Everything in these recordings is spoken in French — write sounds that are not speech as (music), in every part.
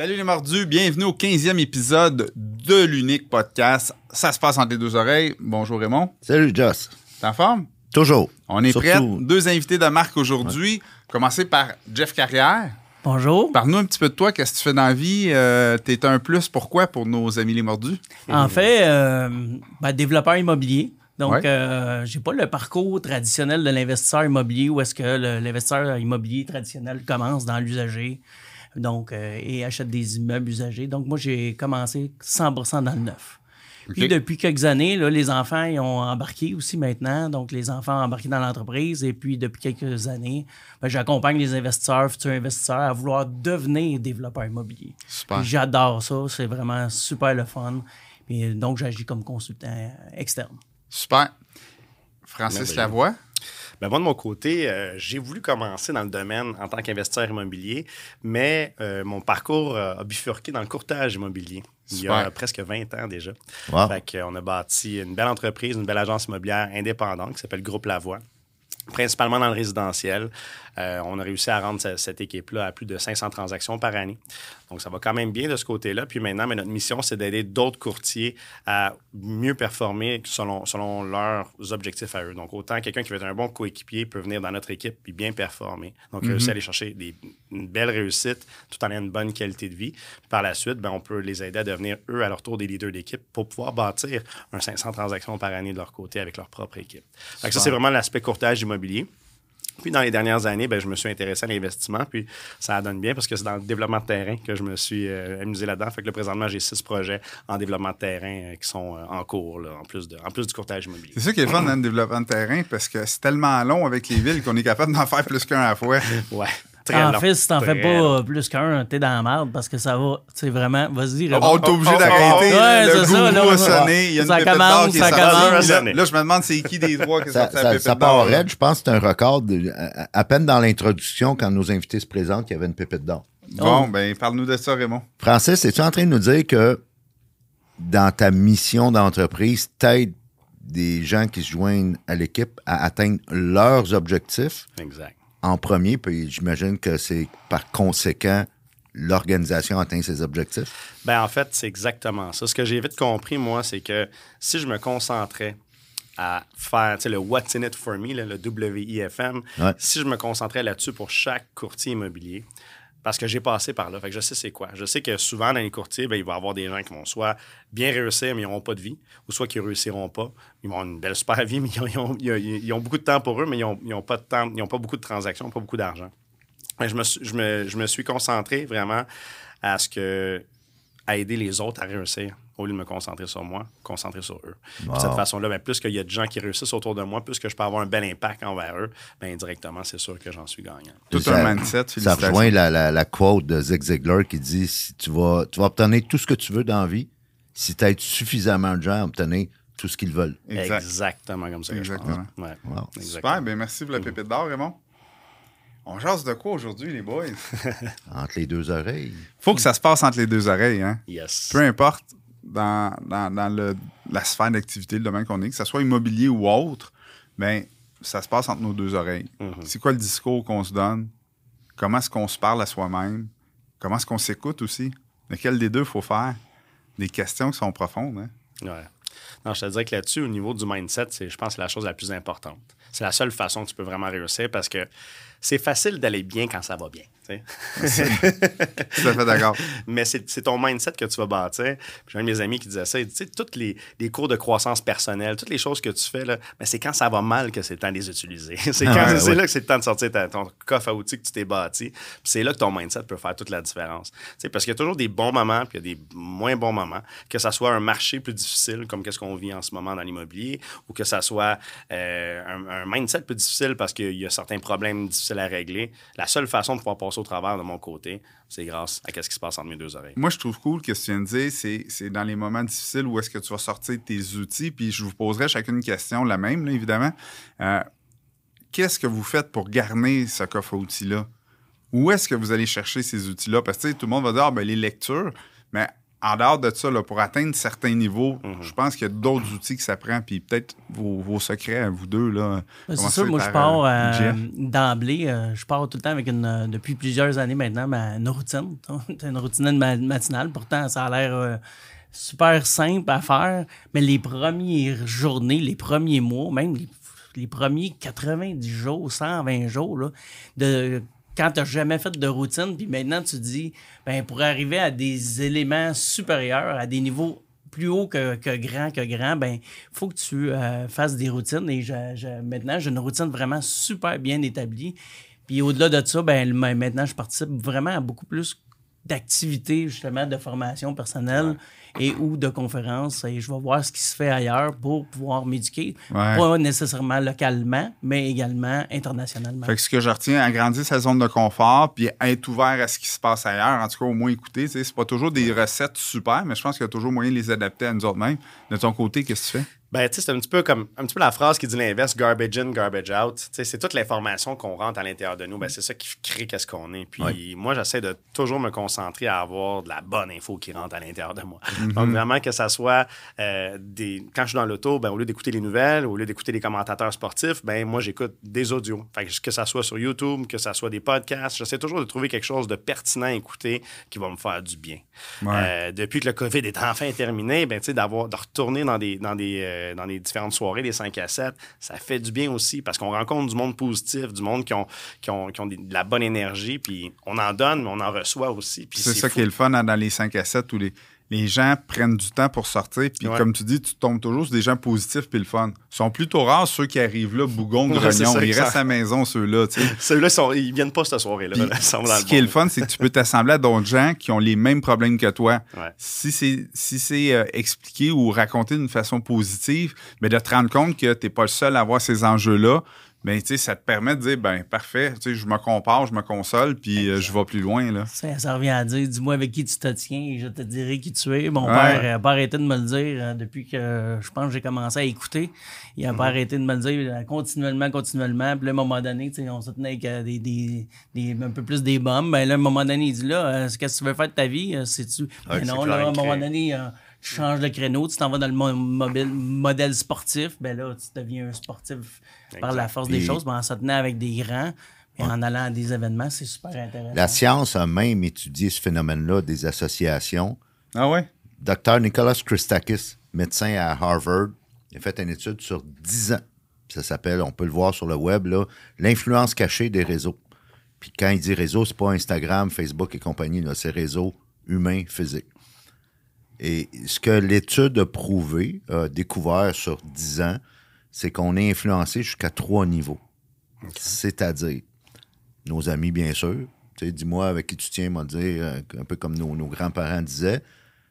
Salut les mordus, bienvenue au 15e épisode de l'unique podcast. Ça se passe entre les deux oreilles. Bonjour Raymond. Salut Joss. T'es en forme? Toujours. On est Surtout- prêts. Deux invités de marque aujourd'hui. Commencer par Jeff Carrière. Bonjour. Parle-nous un petit peu de toi. Qu'est-ce que tu fais dans la vie? Euh, T'es un plus. Pourquoi pour nos amis les mordus? En fait, euh, ben, développeur immobilier. Donc, Ouais. euh, j'ai pas le parcours traditionnel de l'investisseur immobilier où est-ce que le- l'investisseur immobilier traditionnel commence dans l'usager donc, euh, et achète des immeubles usagés. Donc, moi, j'ai commencé 100% dans le neuf. Puis, depuis quelques années, là, les enfants ils ont embarqué aussi maintenant. Donc, les enfants ont embarqué dans l'entreprise. Et puis, depuis quelques années, ben, j'accompagne les investisseurs, futurs investisseurs, à vouloir devenir développeurs immobiliers. Super. J'adore ça, c'est vraiment super le fun. Puis euh, donc j'agis comme consultant externe. Super. Francis. Lavoie? Ben moi, de mon côté, euh, j'ai voulu commencer dans le domaine en tant qu'investisseur immobilier, mais euh, mon parcours euh, a bifurqué dans le courtage immobilier il y a presque 20 ans déjà. Wow. Fait qu'on a bâti une belle entreprise, une belle agence immobilière indépendante qui s'appelle Groupe Lavoie, principalement dans le résidentiel. Euh, on a réussi à rendre ce- cette équipe-là à plus de 500 transactions par année. Donc, ça va quand même bien de ce côté-là. Puis maintenant, mais notre mission, c'est d'aider d'autres courtiers à mieux performer selon, selon leurs objectifs à eux. Donc, autant quelqu'un qui veut être un bon coéquipier peut venir dans notre équipe puis bien performer. Donc, réussir à aller chercher des, une belle réussite tout en ayant une bonne qualité de vie. Par la suite, ben, on peut les aider à devenir, eux, à leur tour, des leaders d'équipe pour pouvoir bâtir un 500 transactions par année de leur côté avec leur propre équipe. Ça, c'est vraiment l'aspect courtage immobilier. Puis dans les dernières années, ben, je me suis intéressé à l'investissement, puis ça donne bien parce que c'est dans le développement de terrain que je me suis euh, amusé là-dedans. Fait que là, présentement, j'ai six projets en développement de terrain euh, qui sont euh, en cours, là, en, plus de, en plus du courtage immobilier. C'est ça qui est le fun dans le développement de terrain parce que c'est tellement long avec les villes qu'on est capable d'en faire plus qu'un à la fois. (laughs) Ouais, très en long, fait, si t'en fais pas long. plus qu'un, t'es dans la merde parce que ça va, tu sais, vraiment, vas-y. On est obligé oh, d'arrêter. Ouais, le c'est ça, gourou là, a ça- sonné. Il y a une pépite qui est sortie. Là, je me demande c'est qui des trois qui sorti la ça, part raide. Je pense que c'est un record. de- à, à peine dans l'introduction, quand nos invités se présentent, qu'il y avait une pépite d'or. Bon, ben, parle-nous de ça, Raymond. Francis, es-tu en train de nous dire que dans ta mission d'entreprise, t'aides des gens qui se joignent à l'équipe à atteindre leurs objectifs? Exact. En premier, puis j'imagine que c'est par conséquent l'organisation atteint ses objectifs? Ben en fait, c'est exactement ça. Ce que j'ai vite compris, moi, c'est que si je me concentrais à faire le What's in it for me, là, le WIFM, Ouais. si je me concentrais là-dessus pour chaque courtier immobilier, parce que j'ai passé par là, fait je sais c'est quoi. Je sais que souvent dans les courtiers, ben, il va y avoir des gens qui vont soit bien réussir, mais ils n'auront pas de vie, ou soit qui ne réussiront pas. Ils vont avoir une belle super vie, (laughs) mais ils ont, beaucoup de temps pour eux, mais ils n'ont pas de temps, ils n'ont pas beaucoup de transactions, pas beaucoup d'argent. Je me suis concentré vraiment à ce que à aider les autres à réussir au lieu de me concentrer sur moi, concentrer sur eux. De cette façon-là, ben, plus qu'il y a de gens qui réussissent autour de moi, plus que je peux avoir un bel impact envers eux, ben, indirectement, c'est sûr que j'en suis gagnant. Tout Ça- un mindset. Ça rejoint la, la, la quote de Zig Ziglar qui dit si tu vas, tu vas obtenir tout ce que tu veux dans la vie si tu aides suffisamment de gens à obtenir tout ce qu'ils veulent. Exact. Exactement comme ça que je Exactement. pense. Ouais. Wow. Exactement. Super, ben merci pour la pépite d'or, Raymond. On jase de quoi aujourd'hui, les boys? (laughs) Entre les deux oreilles. Faut que ça se passe entre les deux oreilles, hein? Yes. Peu importe dans, dans, dans le- la sphère d'activité, le domaine qu'on est, que ce soit immobilier ou autre, ben ça se passe entre nos deux oreilles. Mhm. C'est quoi le discours qu'on se donne? Comment est-ce qu'on se parle à soi-même? Comment est-ce qu'on s'écoute aussi? Lequel des deux faut faire? Des questions qui sont profondes, hein? Ouais. Non, je te dirais que là-dessus, au niveau du mindset, c'est, je pense que c'est la chose la plus importante. C'est la seule façon que tu peux vraiment réussir parce que c'est facile d'aller bien quand ça va bien. (laughs) Tout à fait d'accord. (laughs) Mais c'est ton mindset que tu vas bâtir. J'ai un de mes amis qui disait ça. Tu sais, tous les, les cours de croissance personnelle, toutes les choses que tu fais, là, ben, c'est quand ça va mal que c'est le temps de les utiliser. (laughs) c'est Ah ouais, c'est ouais. là que c'est le temps de sortir ta- ton coffre à outils que tu t'es bâti. C'est là que ton mindset peut faire toute la différence. Tu sais, parce qu'il y a toujours des bons moments puis il y a des moins bons moments. Que ça soit un marché plus difficile, comme qu'est-ce qu'on vit en ce moment dans l'immobilier, ou que ça soit euh, un, un mindset plus difficile parce qu'il y a certains problèmes difficiles à régler. La seule façon de pouvoir passer au travers de mon côté, c'est grâce à ce qui se passe entre mes deux oreilles. Moi, je trouve cool que ce que tu viens de dire, c'est, dans les moments difficiles où est-ce que tu vas sortir tes outils, puis je vous poserai chacune une question, la même, évidemment. Euh, qu'est-ce que vous faites pour garnir ce coffre à outils-là? Où est-ce que vous allez chercher ces outils-là? Parce que tout le monde va dire, ah, ben, les lectures, mais en dehors de ça, là, pour atteindre certains niveaux, Mhm. je pense qu'il y a d'autres outils que ça prend. Puis peut-être vos, vos secrets à vous deux. Là, Ben, C'est sûr, moi, je par, pars euh, euh, d'emblée. euh, je pars tout le temps avec une, depuis plusieurs années maintenant, ma, une routine. (laughs) une routine ma- matinale. Pourtant, ça a l'air euh, super simple à faire. Mais les premières journées, les premiers mois, même les, les premiers 90 jours, 120 jours, là, de quand tu n'as jamais fait de routine, puis maintenant tu dis, ben, pour arriver à des éléments supérieurs, à des niveaux plus hauts que, que grand, que grand, ben, faut que tu euh, fasses des routines. Et je- je- maintenant, j'ai une routine vraiment super bien établie. Puis au-delà de ça, ben, le- maintenant, je participe vraiment à beaucoup plus d'activités, justement, de formation personnelle et ou de conférences. Et je vais voir ce qui se fait ailleurs pour pouvoir m'éduquer. Ouais. Pas nécessairement localement, mais également internationalement. Fait que ce que je retiens, agrandir sa zone de confort, puis être ouvert à ce qui se passe ailleurs. En tout cas, au moins écouter. C'est pas toujours des recettes super, mais je pense qu'il y a toujours moyen de les adapter à nous autres mêmes. De ton côté, qu'est-ce que tu fais? Ben, tu sais, c'est un petit peu comme un petit peu la phrase qui dit l'inverse, garbage in, garbage out. Tu sais, c'est toute l'information qu'on rentre à l'intérieur de nous. Ben, c'est ça qui crée qu'est-ce qu'on est. Puis Ouais. moi, j'essaie de toujours me concentrer à avoir de la bonne info qui rentre à l'intérieur de moi. Donc, vraiment que ça soit euh, des. Quand je suis dans l'auto, ben, au lieu d'écouter les nouvelles, au lieu d'écouter les commentateurs sportifs, ben, moi, j'écoute des audios. Fait que, que ça soit sur YouTube, que ça soit des podcasts, j'essaie toujours de trouver quelque chose de pertinent à écouter qui va me faire du bien. Ouais. Euh, depuis que le COVID est enfin terminé, ben, tu sais, d'avoir, de retourner dans des, dans, des, euh, dans des différentes soirées, des 5 à 7, ça fait du bien aussi parce qu'on rencontre du monde positif, du monde qui ont, qui ont, qui ont des- de la bonne énergie, puis on en donne, mais on en reçoit aussi. Puis C'est ça fou. qui est le fun hein, dans les 5 à 7 où les, les gens prennent du temps pour sortir. Puis Ouais. comme tu dis, tu tombes toujours sur des gens positifs puis le fun. Ils sont plutôt rares ceux qui arrivent là, bougon, Ouais, grognon. Ils restent à la maison, ceux-là. Ceux-là, ils ils viennent pas cette soirée-là. Ce qui est le fun, c'est que tu peux t'assembler à d'autres gens qui ont les mêmes problèmes que toi. Ouais. Si c'est si c'est euh, expliqué ou raconté d'une façon positive, mais de te rendre compte que tu n'es pas le seul à avoir ces enjeux-là, ben, tu sais, ça te permet de dire, ben parfait, tu sais, je me compare, je me console, puis euh, je vais plus loin. Là. Ça, ça revient à dire dis-moi avec qui tu te tiens et je te dirai qui tu es. Mon Ouais. père n'a pas arrêté de me le dire euh, depuis que je pense que j'ai commencé à écouter. Il n'a pas arrêté de me le dire euh, continuellement, continuellement. Puis là, à un moment donné, tu sais, on se tenait avec euh, des, des, des- un peu plus des bombes. Ben là, à un moment donné, il dit là, euh, qu'est-ce que tu veux faire de ta vie? Euh, C'est-tu. Ben Ouais, non, c'est là, à un moment donné, euh, tu changes de créneau, tu t'en vas dans le mo- mobile, modèle sportif. Ben là, tu deviens un sportif par la force des choses. Ben, en se tenant avec des grands. Et en allant à des événements, c'est super intéressant. La science a même étudié ce phénomène-là des associations. Ah ouais? Dr. Nicholas Christakis, médecin à Harvard, a fait une étude sur 10 ans. Ça s'appelle, on peut le voir sur le web, là, l'influence cachée des réseaux. Puis quand il dit réseau, c'est pas Instagram, Facebook et compagnie, c'est réseau humain, physique. Et ce que l'étude a prouvé, a découvert sur 10 ans, c'est qu'on est influencé jusqu'à trois niveaux. C'est-à-dire nos amis, bien sûr. Tu sais, dis-moi avec qui tu tiens, m'a dire, euh, un peu comme nos, nos grands-parents disaient.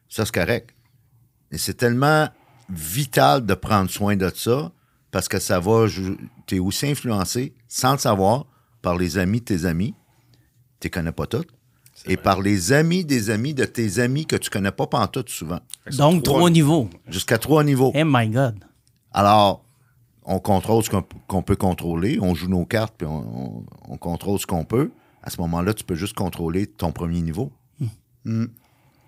Ça, c'est correct. Et c'est tellement vital de prendre soin de ça parce que ça va. Tu es aussi influencé, sans le savoir, par les amis de tes amis. Tu les connais pas tous. Et par les amis des amis de tes amis que tu connais pas pantoute souvent. Donc, trois niveaux. Jusqu'à trois niveaux. Oh my God. Alors, on contrôle ce qu'on peut contrôler, on joue nos cartes, puis on, on- on contrôle ce qu'on peut. À ce moment-là, tu peux juste contrôler ton premier niveau. Mm.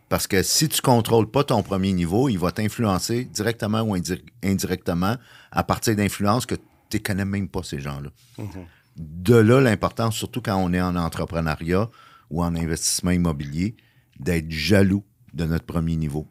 Parce que si tu contrôles pas ton premier niveau, il va t'influencer directement ou indi- indirectement à partir d'influences que tu ne connais même pas, ces gens-là. De là, l'importance, surtout quand on est en entrepreneuriat ou en investissement immobilier, d'être jaloux de notre premier niveau.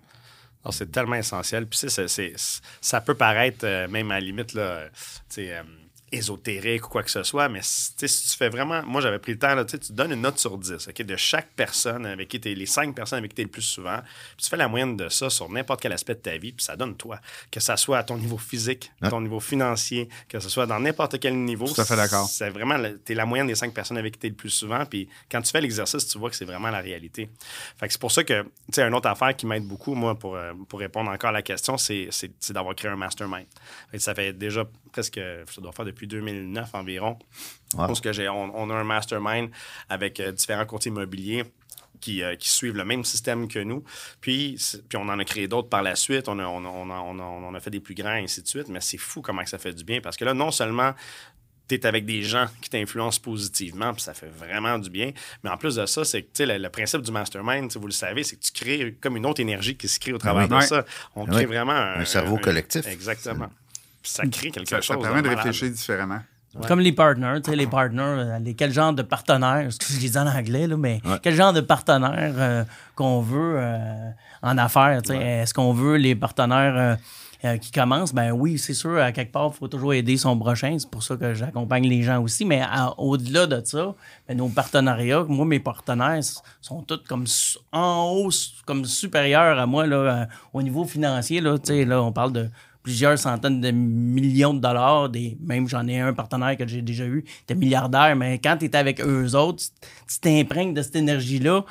C'est tellement essentiel. Puis, c'est- ça peut paraître, euh, même à la limite, là, euh, ésotérique ou quoi que ce soit, mais si tu fais vraiment. Moi, j'avais pris le temps, là, tu donnes une note sur 10, OK, de chaque personne avec qui tu es, les cinq personnes avec qui tu es le plus souvent. Puis tu fais la moyenne de ça sur n'importe quel aspect de ta vie, puis ça donne toi. Que ça soit à ton niveau physique, à ton niveau financier, que ce soit dans n'importe quel niveau. Tout à fait d'accord. C'est vraiment, tu es la moyenne des cinq personnes avec qui tu es le plus souvent. Puis quand tu fais l'exercice, tu vois que c'est vraiment la réalité. Fait que c'est pour ça que, tu sais, une autre affaire qui m'aide beaucoup, moi, pour, euh, pour répondre encore à la question, c'est d'avoir créé un mastermind. Fait que ça fait déjà presque, ça doit faire depuis 2009 environ. Ouais. Parce que j'ai, on, on a un mastermind avec euh, différents courtiers immobiliers. Qui, euh, qui suivent le même système que nous. Puis, puis on en a créé d'autres par la suite. On a, on, a, on, a, on a- on a fait des plus grands, et ainsi de suite. Mais c'est fou comment que ça fait du bien. Parce que là, non seulement tu es avec des gens qui t'influencent positivement, puis ça fait vraiment du bien. Mais en plus de ça, c'est que le, le principe du mastermind, vous le savez, c'est que tu crées comme une autre énergie qui se crée au travers Oui. de ça. On crée Oui. vraiment un, Un cerveau collectif. Exactement. Ça crée quelque Ça, chose. ça permet de malade. réfléchir différemment. Comme les partners, tu sais, les partners, euh, les, quel genre de partenaires, excusez, je les dis en anglais, là, mais Ouais. quel genre de partenaires euh, qu'on veut euh, en affaires, tu sais, est-ce qu'on veut les partenaires euh, qui commencent? Ben oui, c'est sûr, à quelque part, il faut toujours aider son prochain, c'est pour ça que j'accompagne les gens aussi, mais à- au-delà de ça, ben, nos partenariats, moi, mes partenaires sont tous comme su- en haut, comme supérieurs à moi, là, euh, au niveau financier, là, tu sais, là, on parle de plusieurs centaines de millions de dollars. Des, même j'en ai un partenaire que j'ai déjà eu, était milliardaire, mais quand tu es avec eux autres, tu- t'imprègnes de cette énergie-là.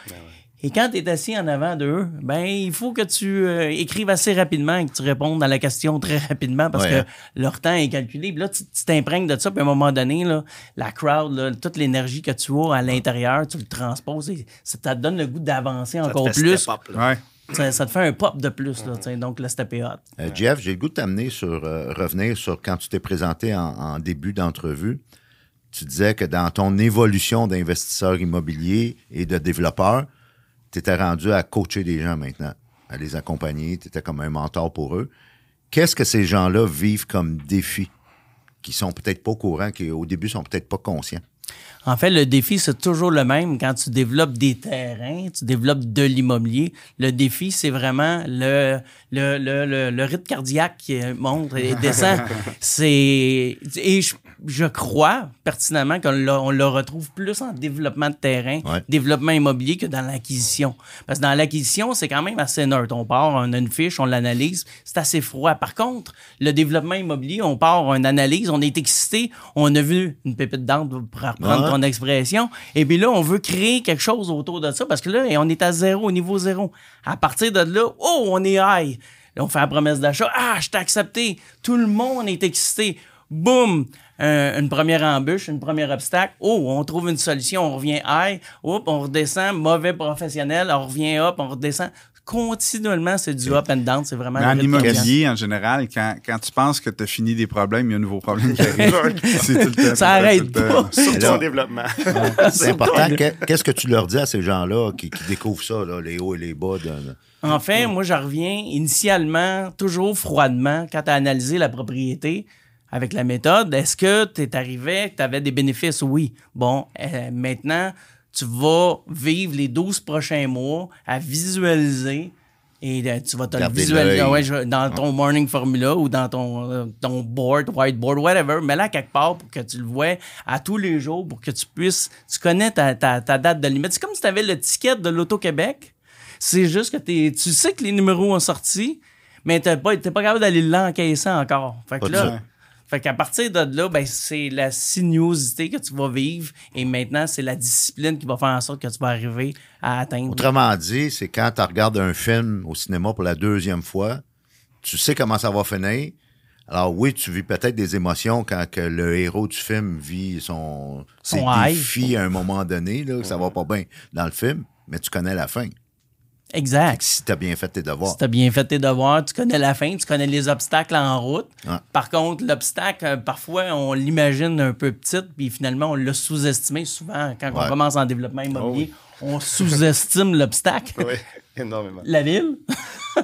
Et quand tu es assis en avant d'eux, ben il faut que tu euh, écrives assez rapidement et que tu répondes à la question très rapidement parce Ouais, que hein. leur temps est calculé. Puis là, tu t'imprègnes de ça, puis à un moment donné, là, la crowd, là, toute l'énergie que tu as à l'intérieur, tu le transposes et ça te donne le goût d'avancer encore plus. step up, là. Ouais. Ça, te fait un pop de plus. Donc, là, c'était hot. Euh, Jeff, j'ai le goût de t'amener sur euh, revenir sur quand tu t'es présenté en, en début d'entrevue. Tu disais que dans ton évolution d'investisseur immobilier et de développeur, tu étais rendu à coacher des gens maintenant, à les accompagner, tu étais comme un mentor pour eux. Qu'est-ce que ces gens-là vivent comme défi qui sont peut-être pas au courant, qui au début sont peut-être pas conscients? En fait, le défi, c'est toujours le même. Quand tu développes des terrains, tu développes de l'immobilier, le défi, c'est vraiment le, le, le, le, le rythme cardiaque qui monte et descend. (laughs) c'est, et je, je crois pertinemment qu'on l'a- on le retrouve plus en développement de terrain, Ouais. développement immobilier que dans l'acquisition. Parce que dans l'acquisition, c'est quand même assez neutre. On part, on a une fiche, on l'analyse, c'est assez froid. Par contre, le développement immobilier, on part, on analyse, on est excité, on a vu une pépite d'âme, pour reprendre. Expression, et puis là, on veut créer quelque chose autour de ça parce que là, on est à zéro, au niveau zéro. À partir de là, oh, on est high. Là, on fait la promesse d'achat. Ah, je t'ai accepté. Tout le monde est excité. Boum! Un- une première embûche, une première obstacle. Oh, on trouve une solution, on revient high. Oups, on redescend. Mauvais professionnel, on revient up, on redescend. Continuellement, c'est du up and down. C'est vraiment Mais en immobilier, en général, quand, quand tu penses que tu as fini des problèmes, il y a un nouveau problème qui arrive. (laughs) (laughs) C'est tout le temps, temps, arrête tout le temps. pas. Surtout en développement. C'est important. Que- Qu'est-ce que tu leur dis à ces gens-là qui, qui découvrent ça, là, les hauts et les bas? De, Enfin, moi, je reviens initialement, toujours froidement, quand tu as analysé la propriété avec la méthode. Est-ce que tu es arrivé, que tu avais des bénéfices? Oui. Bon, euh, maintenant, tu vas vivre les 12 prochains mois à visualiser. Et euh, tu vas te le visualiser ouais, je- dans ton morning formula ou dans ton, euh, ton board, whiteboard, whatever. Mais là, quelque part, pour que tu le vois à tous les jours, pour que tu puisses. Tu connais ta, ta, ta date de limite. C'est comme si tu avais le ticket de l'Auto-Québec. C'est juste que t'es- tu sais que les numéros ont sorti, mais t'es pas, t'es pas capable d'aller l'encaisser encore. Fait que là. Fait qu'à partir de là, ben, c'est la sinuosité que tu vas vivre et maintenant, c'est la discipline qui va faire en sorte que tu vas arriver à atteindre. Autrement dit, c'est quand tu regardes un film au cinéma pour la deuxième fois, tu sais comment ça va finir. Alors oui, tu vis peut-être des émotions quand que le héros du film vit son, ses Son high. défis à un moment donné, là, que ça va pas bien dans le film, mais tu connais la fin. Exact. Si tu as bien fait tes devoirs. Si tu as bien fait tes devoirs, tu connais la fin, tu connais les obstacles en route. Ouais. Par contre, l'obstacle, euh, parfois, on l'imagine un peu petite, puis finalement, on l'a sous-estimé souvent. Quand on Ouais. commence en développement immobilier, (laughs) on sous-estime l'obstacle. oui, énormément. La ville. (laughs) tu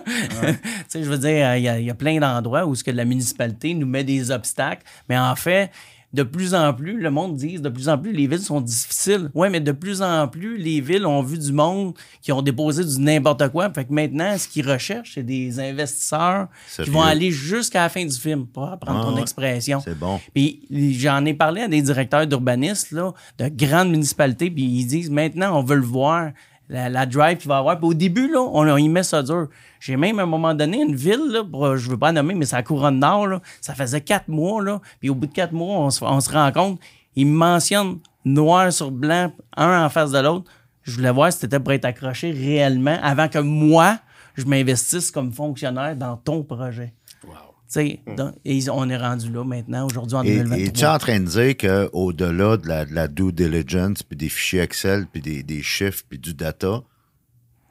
sais, je veux dire, il y, y a plein d'endroits où ce que la municipalité nous met des obstacles, mais en fait, de plus en plus, le monde dit, de plus en plus, les villes sont difficiles. Oui, mais de plus en plus, les villes ont vu du monde qui ont déposé du n'importe quoi. Fait que maintenant, ce qu'ils recherchent, c'est des investisseurs qui vont aller jusqu'à la fin du film, pour reprendre Ah ton ouais. expression. C'est bon. Puis j'en ai parlé à des directeurs d'urbanistes là, de grandes municipalités, puis ils disent maintenant on veut le voir, la, la drive qu'il va avoir. Puis au début, là, on, y met ça dur. J'ai même à un moment donné une ville, là, je veux pas nommer, mais c'est la couronne nord, là, ça faisait quatre mois, là, puis au bout de quatre mois, on se, on se rend compte, ils me mentionnent noir sur blanc, un en face de l'autre. Je voulais voir si c'était pour être accroché réellement avant que moi, je m'investisse comme fonctionnaire dans ton projet. Sais, donc, et on est rendu là maintenant, aujourd'hui en Et, 2023. et tu es en train de dire qu'au-delà de la, de la due diligence, puis des fichiers Excel, puis des, des chiffres, puis du data,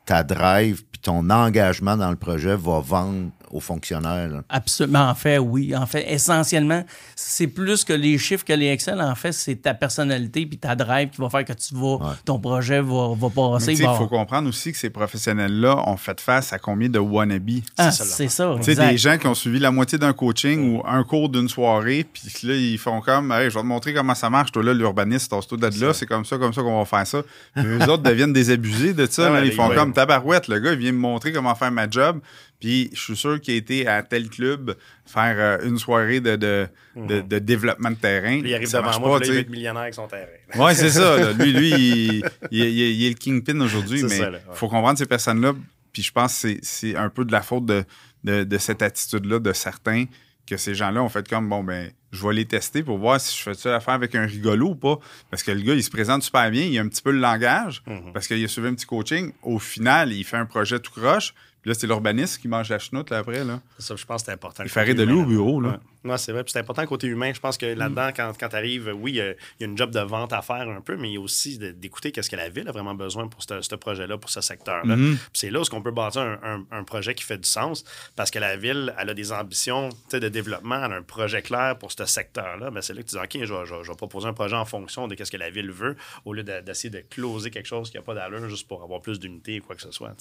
ta drive, puis ton engagement dans le projet va vendre aux fonctionnaires. là. Absolument. En fait, oui. En fait, essentiellement, c'est plus que les chiffres que les Excel. En fait, c'est ta personnalité puis ta drive qui va faire que tu vas, ton projet va, va Mais passer. il faut comprendre aussi que ces professionnels-là ont fait face à combien de wannabes? Ah, c'est ça. Tu sais, des gens qui ont suivi la moitié d'un coaching ou un cours d'une soirée, puis là, ils font comme, hey, je vais te montrer comment ça marche. Toi, là, l'urbaniste, de là, c'est comme ça, comme ça qu'on va faire ça. Puis eux autres deviennent des abusés de ça. (laughs) Ah là. ils font ouais. comme tabarouette. Le gars, il vient me montrer comment faire ma job. Puis je suis sûr qu'il a été à tel club faire euh, une soirée de, de, de, de développement de terrain. Puis il arrive Ça devant moi, pas, puis là, il millionnaire avec son terrain. Oui, c'est ça. là. Lui, lui (laughs) il, il- il- il est le kingpin aujourd'hui, mais il ouais. faut comprendre ces personnes-là. Puis je pense que c'est- c'est un peu de la faute de, de, de cette attitude-là de certains que ces gens-là ont fait comme, bon, ben, je vais les tester pour voir si je fais ça affaire avec un rigolo ou pas. Parce que le gars, il se présente super bien, il a un petit peu le langage, Mhm. parce qu'il a suivi un petit coaching. Au final, il fait un projet tout croche. Puis là, c'est l'urbaniste qui mange la chenoute là, après. Là. C'est ça, je pense que c'est important. Il ferait de l'eau au bureau. Là. Ouais. Non, c'est vrai. Puis c'est important côté humain. Je pense que là-dedans, quand, quand tu arrives, oui, il y a- une job de vente à faire un peu, mais il y a aussi d'écouter qu'est-ce que la ville a vraiment besoin pour ce, ce projet-là, pour ce secteur-là. Mhm. Puis c'est là où on peut bâtir un, un- un projet qui fait du sens parce que la ville, elle a des ambitions de développement, elle a un projet clair pour ce secteur-là. Ben, c'est là que tu dis, OK, je vais, je vais- je vais proposer un projet en fonction de ce que la ville veut au lieu de- d'essayer de closer quelque chose qui n'a pas d'allure juste pour avoir plus d'unité ou quoi que ce soit.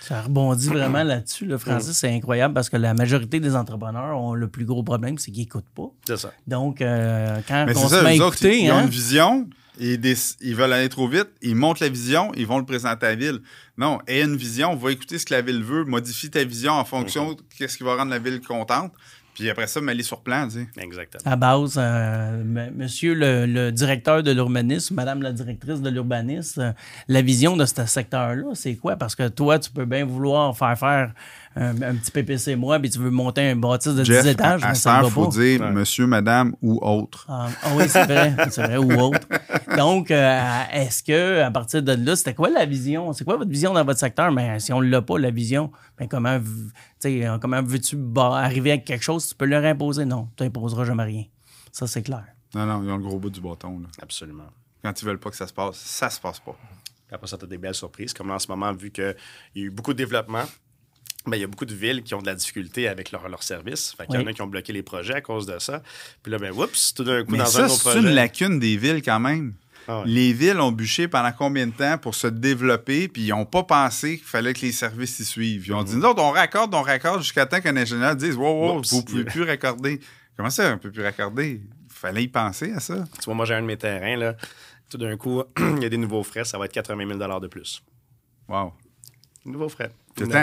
Ça rebondit vraiment là-dessus. Là, Francis, c'est incroyable parce que la majorité des entrepreneurs ont le plus gros problème, c'est qu'ils n'écoutent pas. C'est ça. Donc, euh, quand Mais on c'est se ça, met à eux autres, écouter, ils, ils ont hein, une vision, ils, veulent aller trop vite, ils montent la vision, ils vont le présenter à la ville. Non, aie une vision, va écouter ce que la ville veut, modifie ta vision en fonction de qu'est-ce qui va rendre la ville contente, puis après ça, mets-les sur plan, tu sais. Exactement. à base, euh, monsieur le, le directeur de l'urbanisme, madame la directrice de l'urbanisme, euh, la vision de ce secteur-là, c'est quoi? Parce que toi, tu peux bien vouloir faire faire un, un petit PPC moi, puis tu veux monter un bâtisse de 10 Jeff, étages, à, à ça ne il faut pas. dire Ouais. monsieur, madame ou autre. Ah, ah oui, c'est vrai, (laughs) c'est vrai, ou autre. Donc, euh, est-ce que à partir de là, c'était quoi la vision? C'est quoi votre vision dans votre secteur? Mais si on ne l'a pas, la vision, ben comment, v- tu sais, euh, comment veux-tu bah, arriver avec quelque chose? Tu peux leur imposer? Non, tu n'imposeras jamais rien. Ça, c'est clair. Non, non, ils ont le gros bout du bâton. Là. Absolument. Quand ils veulent pas que ça se passe, ça se passe pas. Après ça, tu as des belles surprises. Comme là, en ce moment, vu qu'il y a eu beaucoup de développement, ben, il y a beaucoup de villes qui ont de la difficulté avec leur, leur service. Fait qu'il y en a qui ont bloqué les projets à cause de ça. Puis là, ben, oups, tout d'un coup, Mais dans un autre c'est projet. une lacune des villes quand même. Ah ouais. Les villes ont bûché pendant combien de temps pour se développer, puis ils n'ont pas pensé qu'il fallait que les services y suivent. Ils ont dit, nous autres, on raccorde, on raccorde jusqu'à temps qu'un ingénieur dise, wow, wow, Oups. vous pouvez plus raccorder. Comment ça, on peut plus raccorder? Il fallait y penser à ça. Tu vois, moi, j'ai un de mes terrains. Là. Tout d'un coup, (clears throat) il y a des nouveaux frais. Ça va être 80 000 de plus. Wow. Nouveaux frais.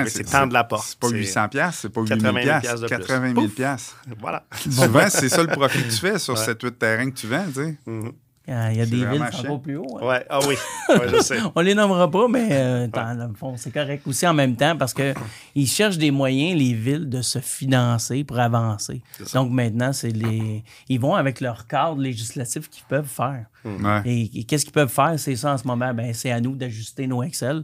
C'est tant de la porte. C'est pas 800 piastres, c'est pas 8 000 80 000 piastres, de plus. 80 000 Pouf. piastres. Voilà. Souvent, (laughs) c'est ça le profit que tu fais sur Ouais. 7-8 terrains que tu vends, tu sais. Mhm. Euh, Il y a des villes qui sont plus haut. hein. Ouais. Ah oui. Ouais, je sais. (laughs) On les nommera pas, mais euh, dans le fond, c'est correct aussi en même temps parce que (clears throat) ils cherchent des moyens, les villes, de se financer pour avancer. Donc maintenant, c'est les. Ils vont avec leur cadre législatif qu'ils peuvent faire. Ouais. Et, et qu'est-ce qu'ils peuvent faire? C'est ça en ce moment. Ben, c'est à nous d'ajuster nos Excel.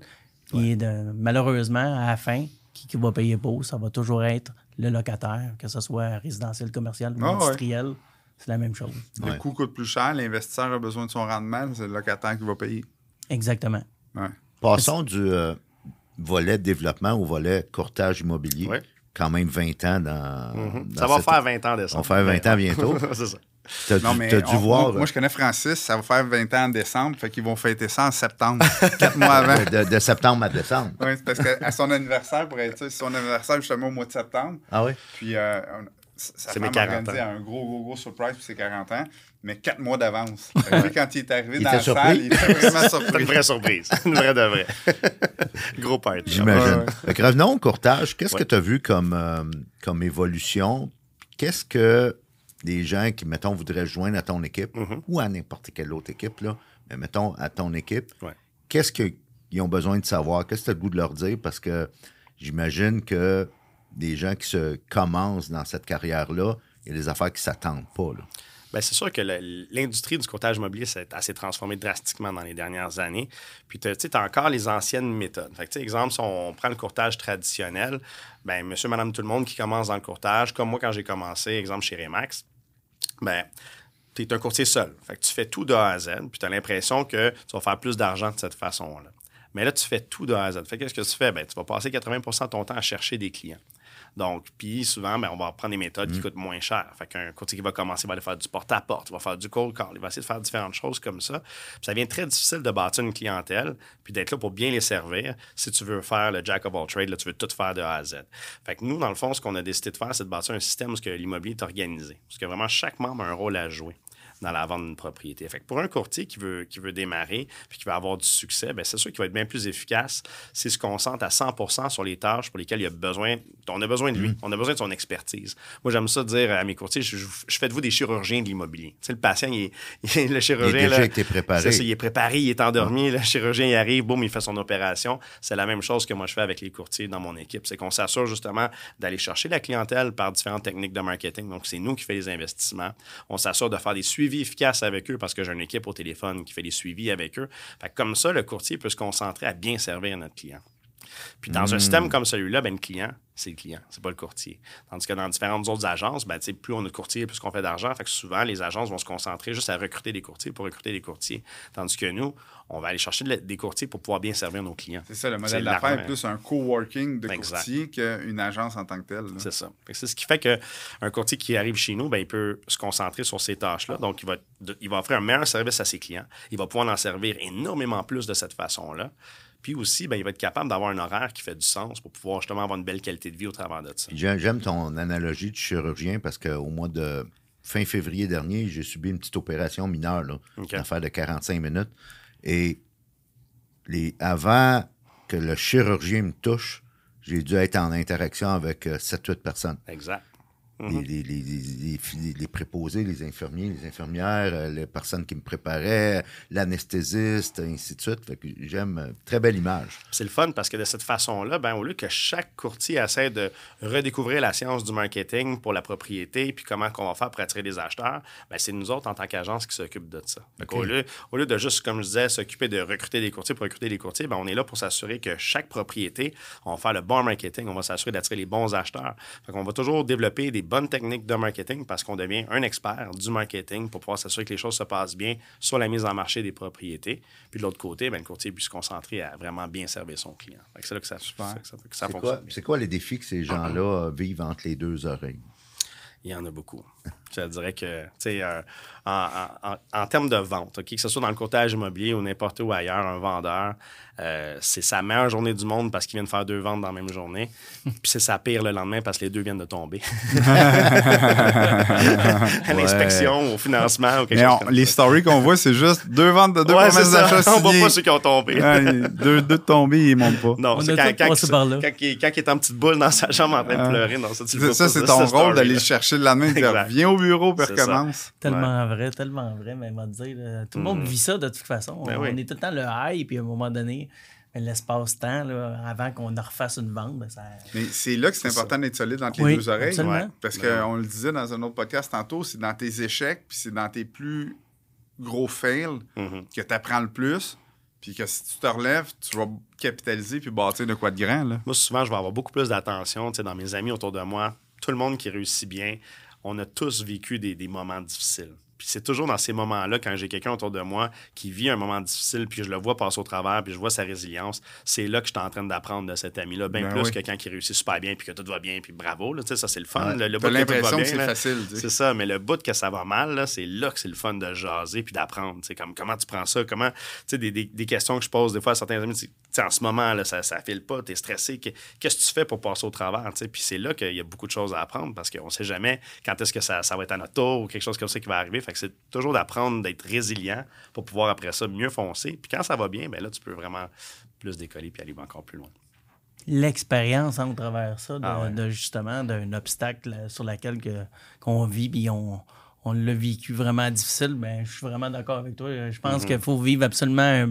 Et de, malheureusement, à la fin, qui, qui va payer pour, ça va toujours être le locataire, que ce soit résidentiel, commercial ou Ah ouais. industriel. C'est la même chose. Le Ouais. coût coûte plus cher, l'investisseur a besoin de son rendement, c'est le locataire qui va payer. Exactement. Ouais. Passons du euh, volet développement au volet courtage immobilier. Ouais. Quand même 20 ans dans. Mhm. dans Ça va cette- faire 20 ans décembre. Ça va faire 20 ans bientôt. (laughs) c'est ça. T'as Non, dû, mais t'as dû on- voir moi, moi, je connais Francis, ça va faire 20 ans en décembre, fait qu'ils vont fêter ça en septembre, quatre mois (laughs) avant. de, de septembre à décembre. Oui, c'est parce qu'à son anniversaire, pour être sûr, c'est son anniversaire justement au mois de septembre. Ah oui? Puis euh, on- sa C'est femme mes a 40 organisé ans. un gros, gros, gros surprise pour ses 40 ans, mais quatre mois d'avance. (laughs) Quand il est arrivé Il dans la surpris? salle, il était vraiment C'est (laughs) surpris. une vraie surprise. Une vraie de vraie. Gros party. J'imagine. Ouais, ouais. Fait que revenons au courtage. Qu'est-ce Ouais. que tu as vu comme, euh, comme évolution? Qu'est-ce que des gens qui, mettons, voudraient joindre à ton équipe Mhm. ou à n'importe quelle autre équipe, là, mais mettons à ton équipe, Ouais. qu'est-ce qu'ils ont besoin de savoir? Qu'est-ce que tu as le goût de leur dire? Parce que j'imagine que des gens qui se commencent dans cette carrière-là, il y a des affaires qui ne s'attendent pas. Là. Bien, c'est sûr que l'industrie du courtage immobilier s'est assez transformée drastiquement dans les dernières années. Puis, tu sais, as encore les anciennes méthodes. Fait que, exemple, si on prend le courtage traditionnel, ben monsieur, madame, tout le monde qui commence dans le courtage, comme moi quand j'ai commencé, exemple, chez Remax, ben tu es un courtier seul. Fait que tu fais tout de A à Z, puis tu as l'impression que tu vas faire plus d'argent de cette façon-là. Mais là, tu fais tout de A à Z. Fait que qu'est-ce que tu fais? Ben, tu vas passer 80% de ton temps à chercher des clients. Donc, puis souvent, ben, on va prendre des méthodes qui Mm. coûtent moins cher. Fait qu'un courtier qui va commencer, il va aller faire du porte-à-porte, il va faire du cold call, il va essayer de faire différentes choses comme ça. Puis ça devient très difficile de bâtir une clientèle, puis d'être là pour bien les servir. Si tu veux faire le jack of all trades, là, tu veux tout faire de A à Z. Fait que nous, dans le fond, ce qu'on a décidé de faire, c'est de bâtir un système où l'immobilier est organisé. Parce que vraiment, chaque membre a un rôle à jouer dans la vente d'une propriété. Fait que pour un courtier qui veut, qui veut démarrer puis qui veut avoir du succès, ben c'est sûr qu'il va être bien plus efficace s'il se concentre à 100 sur les tâches pour lesquelles il a besoin, on a besoin de lui, on a besoin de son expertise. Moi, j'aime ça dire à mes courtiers, je, je- je fais de vous des chirurgiens de l'immobilier. Tu sais, le patient, il est, il est- le chirurgien... déjà là, été préparé. ça, il est préparé, il est endormi, le chirurgien il arrive, boum, il fait son opération. C'est la même chose que moi je fais avec les courtiers dans mon équipe. C'est qu'on s'assure justement d'aller chercher la clientèle par différentes techniques de marketing. Donc, c'est nous qui fait les investissements. On s'assure de faire des suivis efficaces avec eux parce que j'ai une équipe au téléphone qui fait des suivis avec eux. Comme ça, le courtier peut se concentrer à bien servir notre client. Puis dans un système comme celui-là, ben, le client, c'est le client, c'est pas le courtier. Tandis que dans différentes autres agences, ben, plus on a de courtiers, plus on fait d'argent. Fait que souvent, les agences vont se concentrer juste à recruter des courtiers pour recruter des courtiers. Tandis que nous, on va aller chercher de- des courtiers pour pouvoir bien servir nos clients. C'est ça, le modèle d'affaires est plus un coworking de courtier qu'une agence en tant que telle. C'est ça. Fait que C'est ce qui fait qu'un courtier qui arrive chez nous, ben, il peut se concentrer sur ces tâches-là. Donc, il va, il va offrir un meilleur service à ses clients. Il va pouvoir en servir énormément plus de cette façon-là. Puis aussi, ben, il va être capable d'avoir un horaire qui fait du sens pour pouvoir justement avoir une belle qualité de vie au travers de ça. J'aime ton analogie de chirurgien parce qu'au mois de fin février dernier, j'ai subi une petite opération mineure, là, une affaire de 45 minutes. Et les, avant que le chirurgien me touche, j'ai dû être en interaction avec 7-8 personnes. Exact. Les, Mhm. les- les- préposés, les infirmiers, les infirmières, euh, les personnes qui me préparaient, l'anesthésiste, ainsi de suite. Fait que j'aime. euh, Très belle image. C'est le fun parce que de cette façon-là, ben, au lieu que chaque courtier essaie de redécouvrir la science du marketing pour la propriété puis comment qu'on va faire pour attirer des acheteurs, ben, c'est nous autres en tant qu'agence qui s'occupent de ça. Fait qu'au lieu, au lieu de juste, comme je disais, s'occuper de recruter des courtiers pour recruter des courtiers, ben, on est là pour s'assurer que chaque propriété, on va faire le bon marketing, on va s'assurer d'attirer les bons acheteurs. Fait qu'on va toujours développer des bonnes techniques de marketing parce qu'on devient un expert du marketing pour pouvoir s'assurer que les choses se passent bien sur la mise en marché des propriétés. Puis de l'autre côté, ben, le courtier puisse se concentrer à vraiment bien servir son client. C'est là que ça, que ça, que ça C'est fonctionne. quoi, bien. c'est quoi les défis que ces gens-là euh, vivent entre les deux oreilles? Il y en a beaucoup. (laughs) Je dirais que, tu sais, euh, en, en- en- en termes de vente, ok, que ce soit dans le courtage immobilier ou n'importe où ailleurs, un vendeur, euh, c'est sa meilleure journée du monde parce qu'il vient de faire deux ventes dans la même journée. (laughs) Puis c'est sa pire le lendemain parce que les deux viennent de tomber. à (laughs) (laughs) l'inspection, au financement, ou quelque Mais chose on- comme les ça. stories qu'on voit, c'est juste deux ventes de deux Ouais, promesses c'est ça. d'achat On voit pas ceux qui ont tombé. Ouais, deux, deux de tombés, ils montent pas. Non, On c'est a quand, quand, là. quand il, quand il est en petite boule dans sa chambre en train de Ah. pleurer. Non, ça, tu c'est ton rôle d'aller le chercher le lendemain, au bureau, puis recommence. Tellement vrai, tellement vrai, mais dire, là, tout le monde vit ça de toute façon. Ben on, oui. est tout le temps le high, puis à un moment donné, ben, l'espace-temps, avant qu'on refasse une vente, ben, ça. Mais c'est là que c'est important d'être solide entre Oui, les deux oreilles. Ouais. Parce qu'on le disait dans un autre podcast tantôt, c'est dans tes échecs, puis c'est dans tes plus gros fails Mhm. que tu apprends le plus. Puis que si tu te relèves, tu vas capitaliser puis bâtir de quoi de grand. Là. Moi, souvent, je vais avoir beaucoup plus d'attention tu sais, dans mes amis autour de moi. Tout le monde qui réussit bien, on a tous vécu des, moments difficiles. Puis c'est toujours dans ces moments-là, quand j'ai quelqu'un autour de moi qui vit un moment difficile, puis je le vois passer au travers, puis je vois sa résilience, c'est là que je suis en train d'apprendre de cet ami-là, bien Ben plus oui. que quand il réussit super bien, puis que tout va bien, puis bravo. Là, tu sais, ça, c'est le fun. Ouais. Le, le bout l'impression que c'est facile. c'est ça, mais le bout que ça va mal, c'est là que c'est le fun de jaser puis d'apprendre. Comme, comment tu prends ça? Comment, tu sais, des, des- des questions que je pose des fois à certains amis, tu sais, en ce moment, là, ça ne file pas, tu es stressé. que- Qu'est-ce que tu fais pour passer au travers? tu sais? Puis c'est là qu'il y a beaucoup de choses à apprendre parce qu'on ne sait jamais quand est-ce que ça, ça va être à notre tour ou quelque chose comme ça qui va arriver. Fait que c'est toujours d'apprendre d'être résilient pour pouvoir après ça mieux foncer. Puis quand ça va bien, ben là, tu peux vraiment plus décoller puis aller encore plus loin. L'expérience hein, au travers ça, de, Ah ouais. de justement d'un obstacle sur lequel que- qu'on vit, puis on, on l'a vécu vraiment difficile, ben, je suis vraiment d'accord avec toi. Je pense qu'il faut vivre absolument un,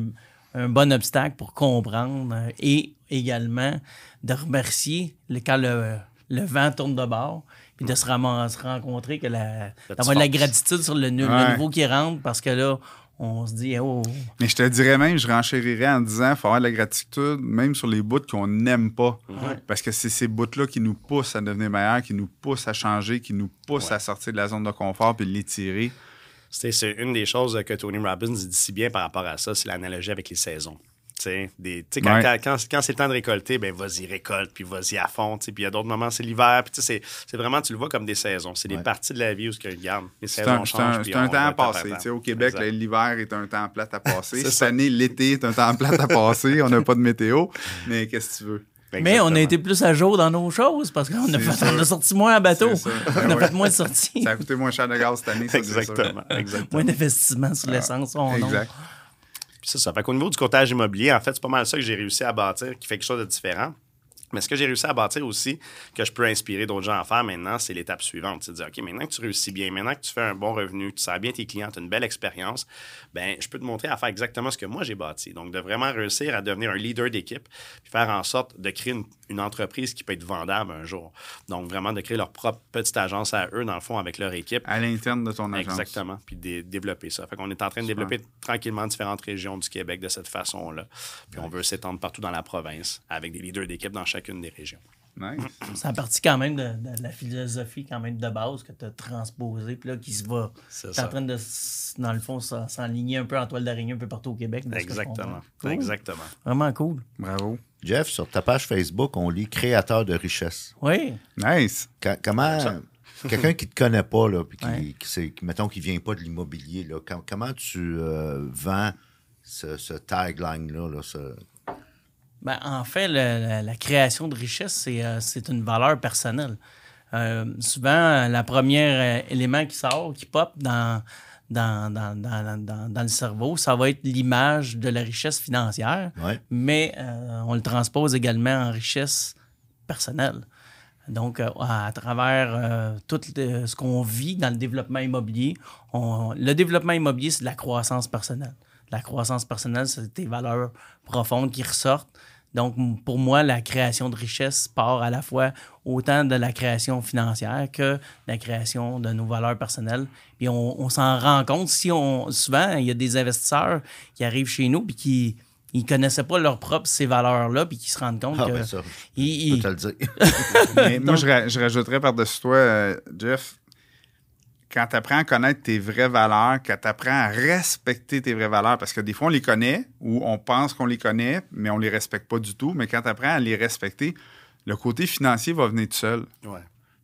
un bon obstacle pour comprendre euh, et également de remercier le- quand le, le vent tourne de bord, puis de se, ram- se rencontrer, que la, d'avoir de la gratitude sur le, nouveau qui rentre, parce que là, on se dit, oh, Mais je te dirais même, je renchérirais en disant, il faut avoir de la gratitude, même sur les bouts qu'on n'aime pas. Parce que c'est ces bouts-là qui nous poussent à devenir meilleurs, qui nous poussent à changer, qui nous poussent Ouais. à sortir de la zone de confort puis de l'étirer. C'est c'est une des choses que Tony Robbins dit si bien par rapport à ça, c'est l'analogie avec les saisons. Tu sais, des- tu sais, quand, Ouais. quand, quand- quand c'est le temps de récolter, ben vas-y, récolte, puis vas-y à fond. tu sais. Puis il y a d'autres moments, c'est l'hiver. Puis tu sais, c'est c'est vraiment, tu le vois comme des saisons. C'est des Ouais. parties de la vie où, ce que, regarde, les C'est saisons un, c'est changent. un- c'est temps à passer. temps. Tu sais, Au Québec, l'hiver est un temps plat à (laughs) passer. Cette ça. année, l'été est un temps plat à passer. On n'a pas de météo. Mais qu'est-ce que tu veux? Mais on a été plus à jour dans nos choses parce qu'on a, fait- sûr. on a sorti moins à bateau. (laughs) On Ben a ouais. fait moins de sorties. Ça a coûté moins cher de gaz cette année, ça. Exactement. exactement. Moins d'investissement sur l'essence. Oh non. Exact. C'est ça. Fait qu'au niveau du courtage immobilier, en fait, c'est pas mal ça que j'ai réussi à bâtir qui fait quelque chose de différent. Mais ce que j'ai réussi à bâtir aussi, que je peux inspirer d'autres gens à faire maintenant, c'est l'étape suivante. C'est de dire, OK, maintenant que tu réussis bien, maintenant que tu fais un bon revenu, que tu sers bien tes clients, tu as une belle expérience, ben je peux te montrer à faire exactement ce que moi j'ai bâti. Donc, de vraiment réussir à devenir un leader d'équipe, puis faire en sorte de créer une, une entreprise qui peut être vendable un jour. Donc, vraiment de créer leur propre petite agence à eux, dans le fond, avec leur équipe. À l'interne de ton agence. Exactement. Puis dé- développer ça. Fait qu'on est en train de Super. développer tranquillement différentes régions du Québec de cette façon-là. Puis on veut s'étendre partout dans la province avec des leaders d'équipe dans chacune des régions. Nice. Ça a parti quand même de, de la philosophie quand même de base que tu as transposée, puis là, qui se va. C'est en train de, dans le fond, s'enligner un peu en toile d'araignée un peu partout au Québec. Exactement. Cool. Exactement. Vraiment cool. Bravo. Jeff, sur ta page Facebook, on lit créateur de richesse. Oui. Nice. Comment. (laughs) Quelqu'un qui te connaît pas, là, puis qui, Ouais. qui sait- qui- mettons, qui vient pas de l'immobilier, comment tu euh, vends ce, ce tagline-là, là, ce- Ben, en fait, le- la, la création de richesse, c'est euh, une valeur personnelle. Euh, souvent, le premier élément qui sort, qui pop dans, dans, dans, dans, dans- dans le cerveau, ça va être l'image de la richesse financière, Ouais. mais euh, on le transpose également en richesse personnelle. Donc, euh, à travers euh, tout le- ce qu'on vit dans le développement immobilier, on- le développement immobilier, c'est de la croissance personnelle. La croissance personnelle, c'est des valeurs profondes qui ressortent. Donc, pour moi, la création de richesse part à la fois autant de la création financière que de la création de nos valeurs personnelles. Puis on, on s'en rend compte si on. Souvent, il y a des investisseurs qui arrivent chez nous puis qui ils connaissaient pas leurs propres ces valeurs-là puis qui se rendent compte Ah, que ben ça, ils- je ils- peux te le dire. (laughs) Mais moi, je, ra- je rajouterais par-dessus toi, euh, Jeff, quand tu apprends à connaître tes vraies valeurs, quand tu apprends à respecter tes vraies valeurs, parce que des fois, on les connaît ou on pense qu'on les connaît, mais on les respecte pas du tout. Mais quand tu apprends à les respecter, le côté financier va venir tout seul. Ouais.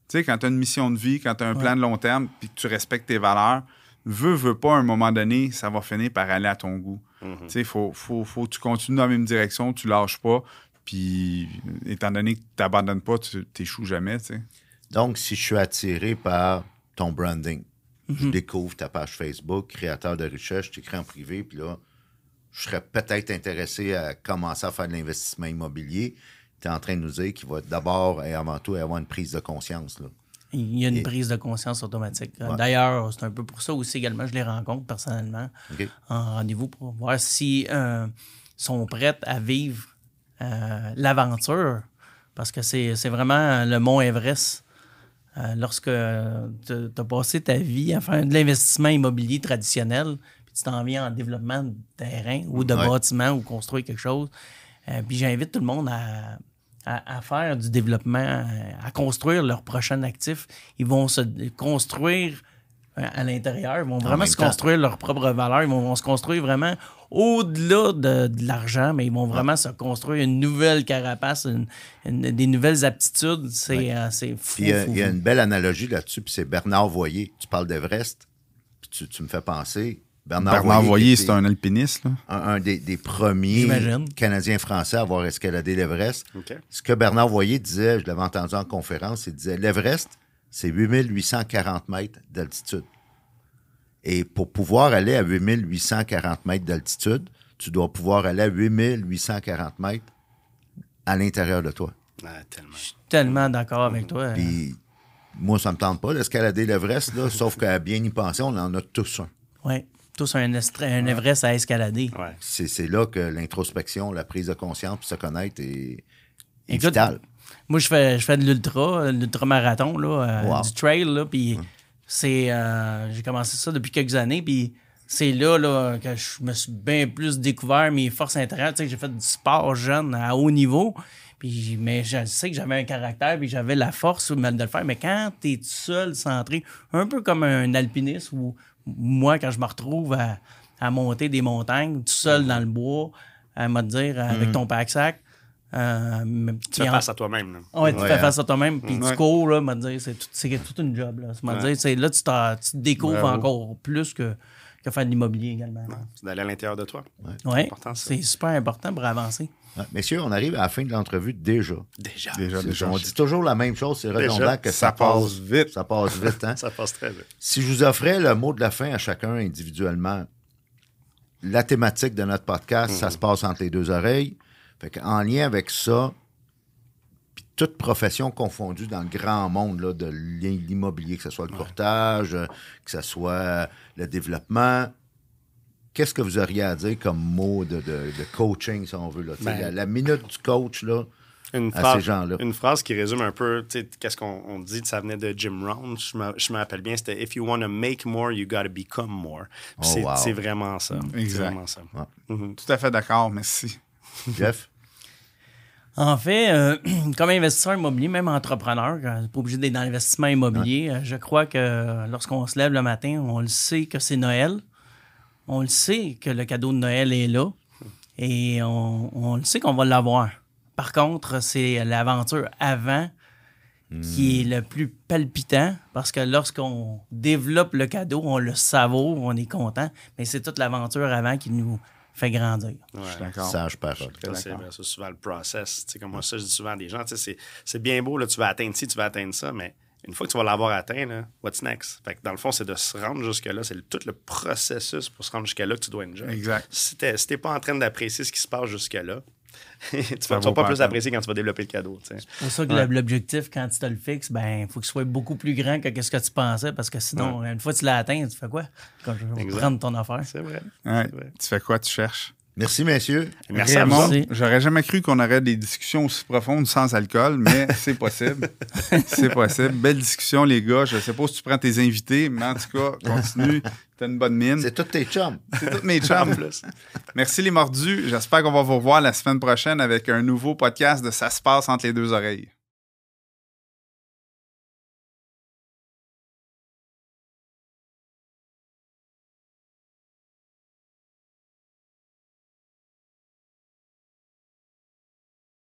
Tu sais, quand tu as une mission de vie, quand tu as un plan de long terme, puis que tu respectes tes valeurs, veux, veux pas, à un moment donné, ça va finir par aller à ton goût. Mhm. Tu sais, faut, faut, faut que tu continues dans la même direction, tu lâches pas, puis étant donné que tu n'abandonnes pas, tu t'échoues jamais, tu sais. Donc, si je suis attiré par ton branding, je découvre ta page Facebook, créateur de richesse, je t'écris en privé, puis là, je serais peut-être intéressé à commencer à faire de l'investissement immobilier. Tu es en train de nous dire qu'il va d'abord et avant tout avoir une prise de conscience. Là. Il y a une Et- prise de conscience automatique. Ouais. D'ailleurs, c'est un peu pour ça aussi également, je les rencontre personnellement en rendez-vous pour voir si euh, sont prêtes à vivre euh, l'aventure. Parce que c'est c'est vraiment le mont Everest. Euh, lorsque tu as passé ta vie à faire de l'investissement immobilier traditionnel, puis tu t'en viens en développement de terrain ou de Ouais. bâtiment ou construire quelque chose. Euh, puis j'invite tout le monde à, à- à faire du développement, euh, à construire leur prochain actif. Ils vont se construire euh, à l'intérieur, ils vont vraiment se temps. construire leur propre valeur, ils vont, vont se construire vraiment au-delà de, de l'argent, mais ils vont vraiment se construire une nouvelle carapace, une- une- des nouvelles aptitudes. C'est euh, c'est fou. Il y a- fou, il y, a fou. une belle analogie là-dessus, puis c'est Bernard Voyer. Tu parles d'Everest, puis tu, tu me fais penser. Bernard, Bernard Voyer, c'est un alpiniste, là. un, un des, des premiers. Canadiens-Français à avoir escaladé l'Everest. Ce que Bernard Voyer disait, je l'avais entendu en conférence, il disait l'Everest, c'est 8840 mètres d'altitude. Et pour pouvoir aller à 8840 mètres d'altitude, tu dois pouvoir aller à 8840 mètres à l'intérieur de toi. Ah, tellement. Tellement d'accord avec toi. Puis moi, ça me tente pas d'escalader l'Everest, sauf qu'à bien y penser, on en a tous un. Oui, tous un, Everest à escalader. Ouais. C'est c'est là que l'introspection, la prise de conscience, puis se connaître est, est Écoute, vitale. Moi, je fais, je fais de l'ultra, l'ultra-marathon, là, euh, du trail, là, puis c'est... euh, j'ai commencé ça depuis quelques années, puis c'est là, là que je me suis bien plus découvert mes forces intérieures. Tu sais, j'ai fait du sport jeune à haut niveau, puis, mais je sais que j'avais un caractère, puis j'avais la force de le faire, mais quand tu es seul, centré, un peu comme un alpiniste, ou moi, quand je me retrouve à, à monter des montagnes, tout seul dans le bois, à me dire, avec ton pack-sac. Euh, Tu fais en- face à toi-même. Ouais, tu Ouais, fais hein. face à toi-même, puis Ouais. tu cours, là, me dire, c'est tout, c'est toute une job, là. Ouais. dire, là, tu, tu te découvres Bravo. encore plus que, que faire de l'immobilier également. C'est d'aller à l'intérieur de toi. Ça. c'est super important pour avancer. Ouais, Messieurs, on arrive à la fin de l'entrevue déjà. Déjà. Déjà, déjà. on dit toujours la même chose, c'est redondant Déjà, que ça ça, passe passe vite. Ça passe vite, hein? (laughs) Ça passe très vite. Si je vous offrais le mot de la fin à chacun individuellement, la thématique de notre podcast, ça se passe entre les deux oreilles. Fait en lien avec ça, puis toute profession confondue dans le grand monde là, de l'immobilier, que ce soit le courtage, euh, que ce soit le développement, qu'est-ce que vous auriez à dire comme mot de, de- de coaching, si on veut? Là, Ben- la, la minute du coach, là, Une à phrase, ces gens-là. une phrase qui résume un peu, qu'est-ce qu'on on dit, ça venait de Jim Rohn, je me, rappelle bien, c'était If you want to make more, you gotta become more. Oh, c'est wow. vraiment ça. Exact. vraiment ça. Mhm. Tout à fait d'accord, merci. (laughs) Jeff? En fait, euh, (clears throat) comme investisseur immobilier, même entrepreneur, euh, pas obligé d'être dans l'investissement immobilier, euh, je crois que lorsqu'on se lève le matin, on le sait que c'est Noël. On le sait que le cadeau de Noël est là. Et on, on le sait qu'on va l'avoir. Par contre, c'est l'aventure avant qui est le plus palpitant parce que lorsqu'on développe le cadeau, on le savoure, on est content, mais c'est toute l'aventure avant qui nous fait grandir. Je suis d'accord. Sage parole. Ça, c'est souvent le process. Tu sais, comme moi, ça, je dis souvent à des gens, tu sais, c'est- c'est bien beau, là, tu vas atteindre ci, tu vas atteindre ça, mais une fois que tu vas l'avoir atteint, là, what's next? Fait que dans le fond, c'est de se rendre jusque-là. C'est tout le processus pour se rendre jusque-là que tu dois enjoy. Exact. Si t'es si t'es pas en train d'apprécier ce qui se passe jusque-là, (laughs) tu Ça vas, pas pas plus apprécier quand tu vas développer le cadeau. C'est pour ça que Ouais. l'objectif, quand tu te le fixes, ben, il faut qu'il soit beaucoup plus grand que ce que tu pensais, parce que sinon, une fois que tu l'as atteint, tu fais quoi? Quand je prendre ton affaire. C'est vrai. Ouais. C'est vrai. Tu fais quoi, tu cherches? Merci, messieurs. Merci à vous. Merci. j'aurais jamais cru qu'on aurait des discussions aussi profondes sans alcool, mais (laughs) c'est possible. c'est possible. Belle discussion, les gars. Je sais pas si tu prends tes invités, mais en tout cas, continue. T'as une bonne mine. C'est tous tes chums. C'est tous mes En chums. plus. Merci les mordus. J'espère qu'on va vous revoir la semaine prochaine avec un nouveau podcast de Ça se passe entre les deux oreilles.